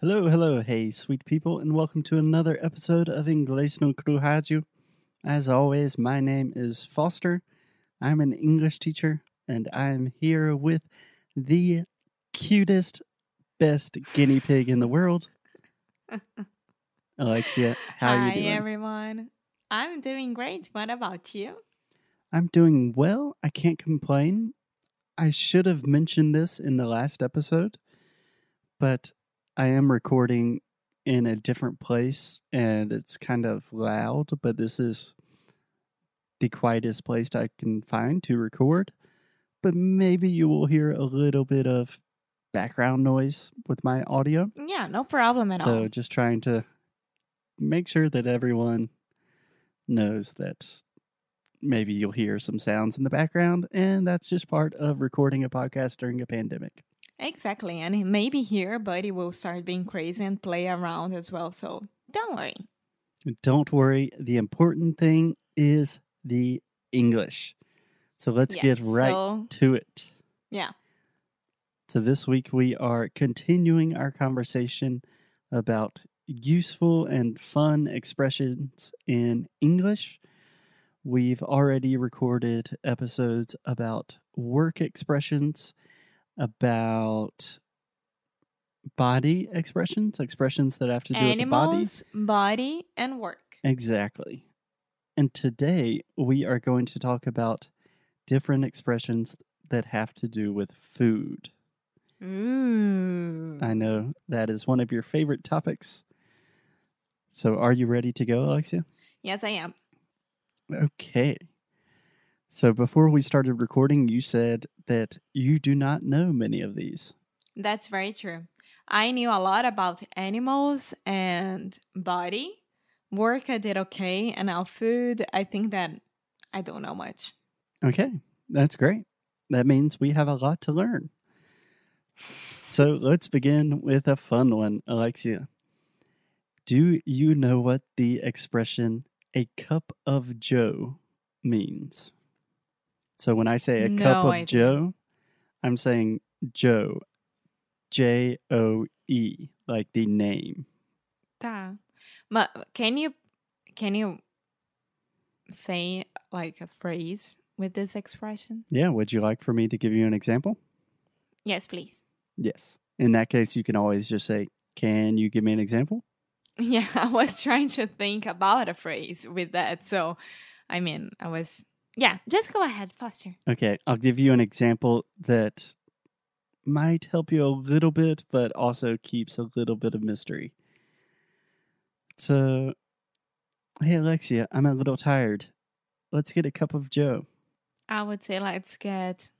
Hello, hello, hey, sweet people, and welcome to another episode of Inglês no Crujaju. As always, my name is Foster. I'm an English teacher, and I'm here with the cutest, best guinea pig in the world, Alexia. How Hi, you doing? everyone. I'm doing great. What about you? I'm doing well. I can't complain. I should have mentioned this in the last episode, but I am recording in a different place and it's kind of loud, but this is the quietest place I can find to record. But maybe you will hear a little bit of background noise with my audio. Yeah, no problem at So all. So just trying to make sure that everyone knows that maybe you'll hear some sounds in the background, and that's just part of recording a podcast during a pandemic. Exactly. And maybe here, Buddy will start being crazy and play around as well. So don't worry. Don't worry, the important thing is the English. So let's Yeah, get right so- to it. Yeah. So this week we are continuing our conversation about useful and fun expressions in English. We've already recorded episodes about work expressions, about body expressions, expressions that have to do with the body. Body, and work. Exactly. And today we are going to talk about different expressions that have to do with food. Ooh. I know that is one of your favorite topics. So, are you ready to go, Alexia? Yes, I am. Okay. So, before we started recording, you said that you do not know many of these. That's very true. I knew a lot about animals and body. Work, I did okay. And now food, I think that I don't know much. Okay, that's great. That means we have a lot to learn. So, let's begin with a fun one, Alexia. Do you know what the expression a cup of Joe means? So, when I say a cup of idea. Joe, I'm saying Joe, J O E, like the name. Tá. But can you can you say like a phrase with this expression? Yeah, would you like for me to give you an example? Yes, please. Yes. In that case, you can always just say, Can you give me an example? Yeah, I was trying to think about a phrase with that. So, I mean, I was yeah, just go ahead, Foster. Okay, I'll give you an example that might help you a little bit, but also keeps a little bit of mystery. So, hey, Alexia, I'm a little tired. Let's get a cup of Joe. I would say let's get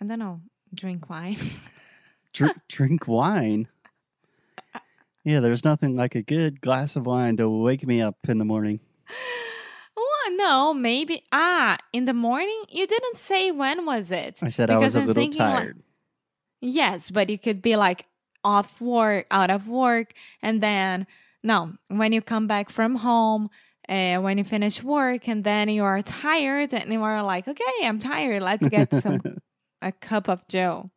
I don't know, drink wine. Dr- drink wine. Yeah, there's nothing like a good glass of wine to wake me up in the morning. no, maybe ah, in the morning? You didn't say when was it? I said I was a I'm little thinking, like, tired. Yes, but you could be like off work, out of work, and then no, when you come back from home, uh, when you finish work, and then you are tired, and you are like, okay, I'm tired. Let's get some a cup of Joe.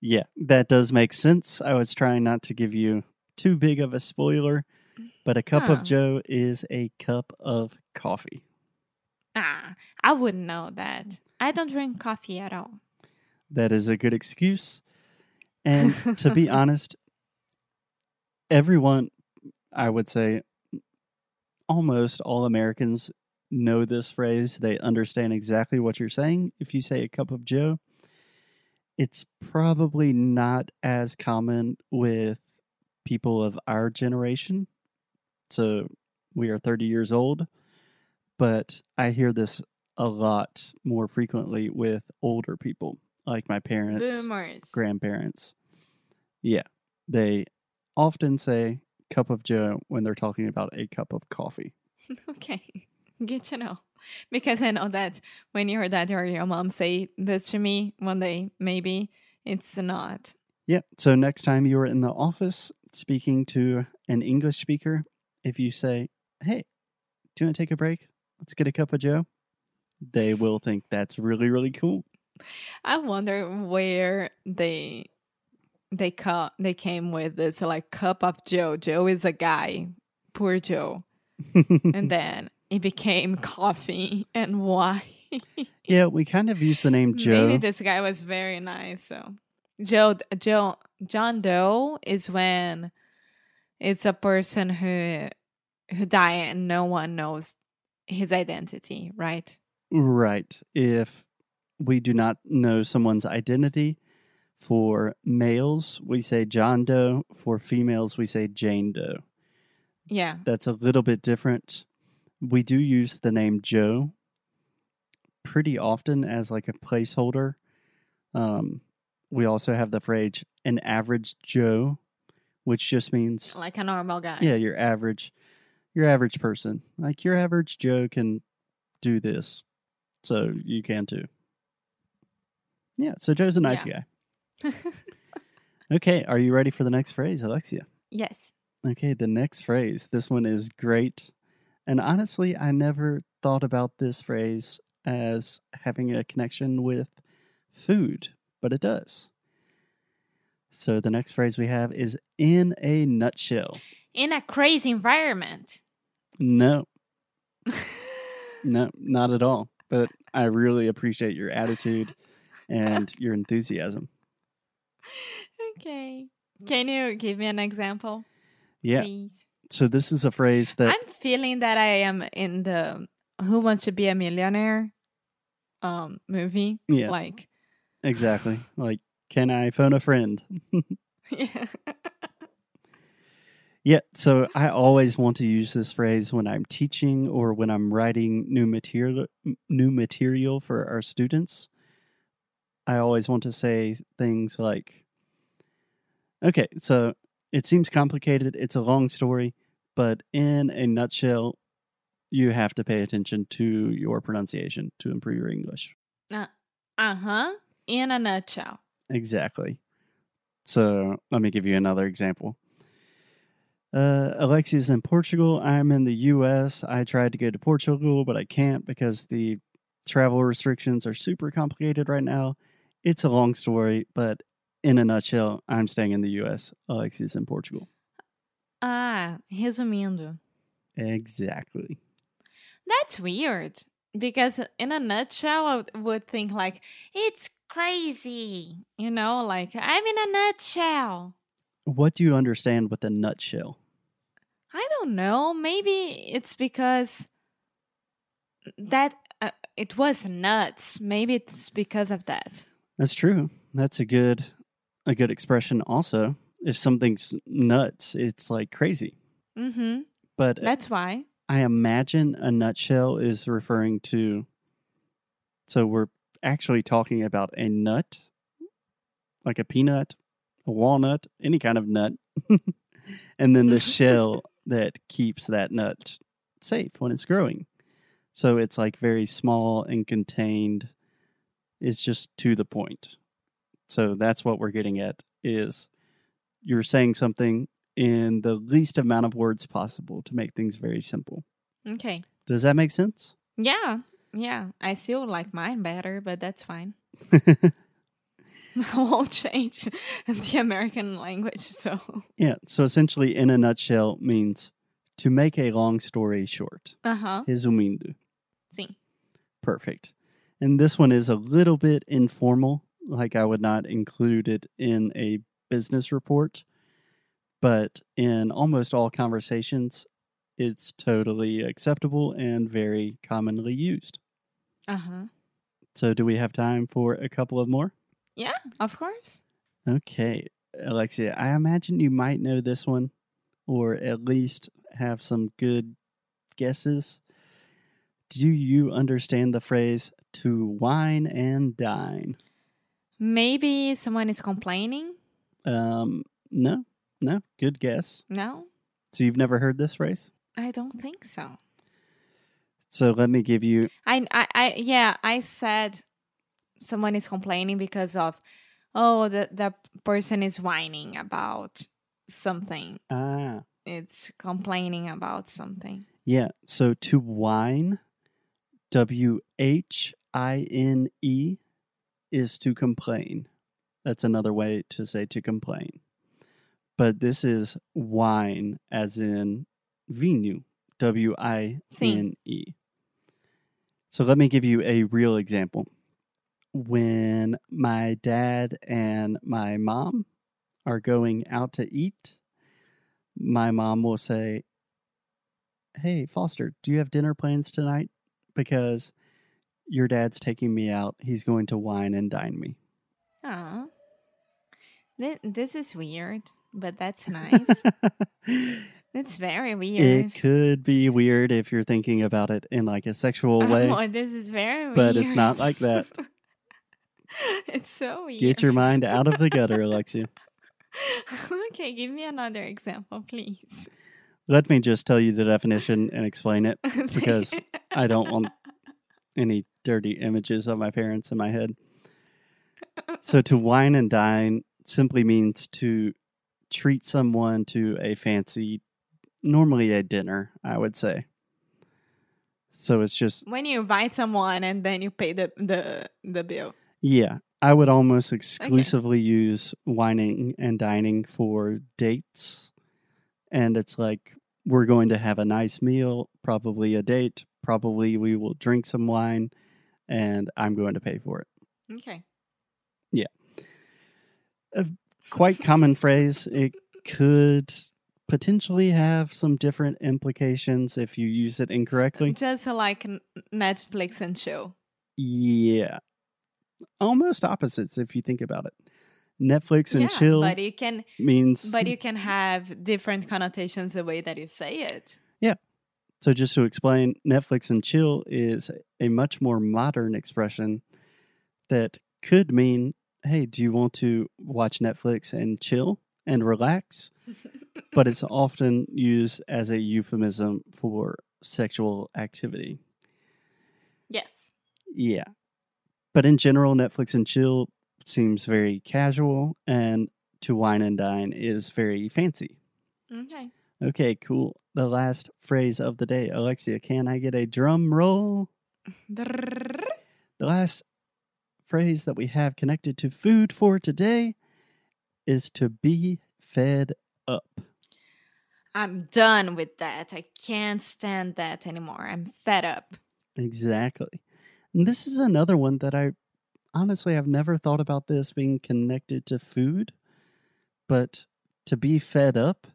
Yeah, that does make sense. I was trying not to give you too big of a spoiler, but a cup Huh. of Joe is a cup of coffee. Ah, I wouldn't know that. I don't drink coffee at all. That is a good excuse. And to be honest, everyone, I would say, almost all Americans know this phrase. They understand exactly what you're saying. If you say a cup of Joe, it's probably not as common with people of our generation. So we are 30 years old, but I hear this a lot more frequently with older people, like my parents Boomers. grandparents. Yeah, they often say cup of joe when they're talking about a cup of coffee. okay, good to know. Because I know that when your dad or your mom say this to me one day, maybe it's not. Yeah, so next time you are in the office speaking to an English speaker, if you say, "Hey, do you want to take a break? Let's get a cup of joe." They will think that's really really cool. I wonder where they they cut they came with this like cup of Joe. Joe is a guy, poor Joe, and then it became coffee and wine. yeah, we kind of use the name Joe. Maybe this guy was very nice. So Joe, Joe, John Doe is when it's a person who who died and no one knows his identity, right? Right. If we do not know someone's identity, for males, we say John Doe. For females, we say Jane Doe. Yeah. That's a little bit different. We do use the name Joe pretty often as like a placeholder. Um, we also have the phrase an average Joe, which just means like a normal guy. Yeah, your average your average person. Like your average Joe can do this. So you can too. Yeah, so Joe's a nice Yeah. guy. Okay, are you ready for the next phrase, Alexia? yes. Okay, the next phrase. This one is great. And honestly, I never thought about this phrase as having a connection with food, but it does. So the next phrase we have is in a nutshell. In a crazy environment. No, no, not at all. But I really appreciate your attitude and your enthusiasm. okay. Can you give me an example? Yeah. Please? So this is a phrase that I'm feeling that I am in the Who Wants to Be a Millionaire um movie. Yeah. Like exactly like can I phone a friend? yeah. Yeah, so I always want to use this phrase when I'm teaching or when I'm writing new material new material for our students. I always want to say things like Okay, so it seems complicated, it's a long story, but in a nutshell, you have to pay attention to your pronunciation to improve your English. Uh-huh. In a nutshell. Exactly. So let me give you another example. Uh, Alexia's in Portugal. I'm in the U.S. I tried to go to Portugal, but I can't because the travel restrictions are super complicated right now. It's a long story, but in a nutshell, I'm staying in the U.S. Alexia's in Portugal. Ah, resumindo. Exactly. That's weird because in a nutshell I would- would think like it's crazy, you know, like I'm in a nutshell. What do you understand with a nutshell? I don't know. Maybe it's because that uh, it was nuts. Maybe it's because of that. That's true. That's a good a good expression also. If something's nuts, it's like crazy. Mm-hmm. But That's why. I imagine a nutshell is referring to. So we're actually talking about a nut, like a peanut, a walnut, any kind of nut, and then the shell that keeps that nut safe when it's growing. So it's like very small and contained. It's just to the point. So that's what we're getting at is you're saying something in the least amount of words possible to make things very simple. Okay. Does that make sense? Yeah. Yeah. I still like mine better, but that's fine. I won't change the American language. So, yeah. So essentially, in a nutshell, means to make a long story short. uh huh. Resumindo. Sim. Perfect. And this one is a little bit informal. Like I would not include it in a business report, but in almost all conversations, it's totally acceptable and very commonly used. Uh huh. So, do we have time for a couple of more? Yeah, of course. Okay, Alexia, I imagine you might know this one, or at least have some good guesses. Do you understand the phrase to wine and dine? Maybe someone is complaining. Um, no, no, good guess. No, So you've never heard this phrase? I don't think so. So let me give you. I, I, I yeah, I said someone is complaining because of, oh, the the person is whining about something. Ah, It's complaining about something. yeah. So to whine, W H I N E, is to complain. That's another way to say to complain. But this is whine, as in vinho, W I N E. So let me give you a real example. When my dad and my mom are going out to eat, my mom will say, Hey, Foster, do you have dinner plans tonight? Because your dad's taking me out. He's going to wine and dine me. Aw. This is weird, but that's nice. It's very weird. it could be weird if you're thinking about it in like a sexual oh, way, Oh, this is very weird. but it's not like that. it's so weird. Get your mind out of the gutter, Alexia. okay, give me another example, please. Let me just tell you the definition and explain it because I don't want any dirty images of my parents in my head. So, to wine and dine simply means to treat someone to a fancy, normally a dinner, I would say. So, it's just, when you invite someone and then you pay the the the bill. yeah, I would almost exclusively use wining and dining for dates. And it's like, we're going to have a nice meal, probably a date, probably we will drink some wine, and I'm going to pay for it. Okay. Yeah. A quite common phrase. It could potentially have some different implications if you use it incorrectly. Just like Netflix and chill. Yeah. Almost opposites if you think about it. Netflix and yeah, chill but you can means but you can have different connotations the way that you say it. Yeah. So just to explain, Netflix and chill is a much more modern expression that could mean, hey, do you want to watch Netflix and chill and relax? but it's often used as a euphemism for sexual activity. Yes. Yeah. But in general, Netflix and chill seems very casual, and to wine and dine is very fancy. Okay. Okay, cool. The last phrase of the day. Alexia, can I get a drum roll? The last phrase that we have connected to food for today is to be fed up. I'm done with that. I can't stand that anymore. I'm fed up. Exactly. And this is another one that I honestly I've never thought about this being connected to food, but to be fed up,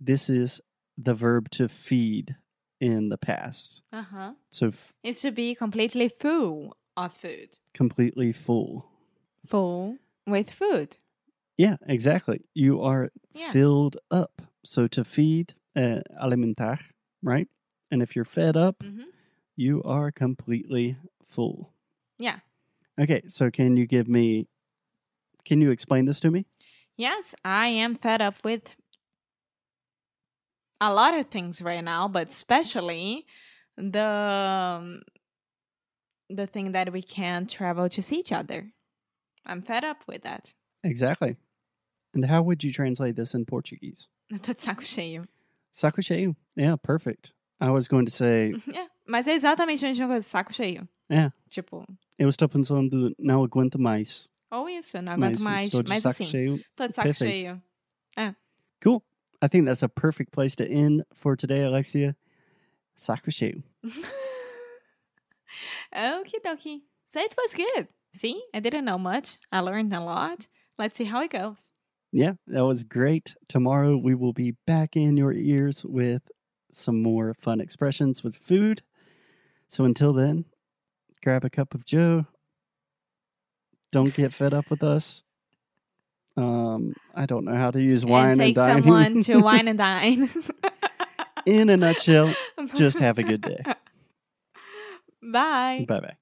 this is the verb to feed in the past. Uh huh. So f- It should be completely full of food. completely full. Full with food. Yeah, exactly. You are Yeah. filled up. So to feed, uh, alimentar, right? And if you're fed up, hmm you are completely full. Yeah. Okay, so can you give me, can you explain this to me? Yes, I am fed up with a lot of things right now, but especially the um, the thing that we can't travel to see each other. I'm fed up with that. Exactly. And how would you translate this in Portuguese? De saco cheio. Saco cheio. Yeah, perfect. I was going to say, Yeah, mas é exatamente a mesma coisa, saco cheio. É. Tipo, eu estou pensando, não aguento mais. ou isso, não Mas aguento mais. estou de Mas saco assim, cheio. tô de saco perfeito. cheio. Cool. I think that's a perfect place to end for today, Alexia. Saco cheio. Okie dokie. So it was good. See, I didn't know much. I learned a lot. Let's see how it goes. Yeah, that was great. Tomorrow we will be back in your ears with some more fun expressions with food. So until then, grab a cup of Joe. Don't get fed up with us. Um, I don't know how to use wine and take dining. someone to wine and dine. In a nutshell, just have a good day. Bye. Bye bye.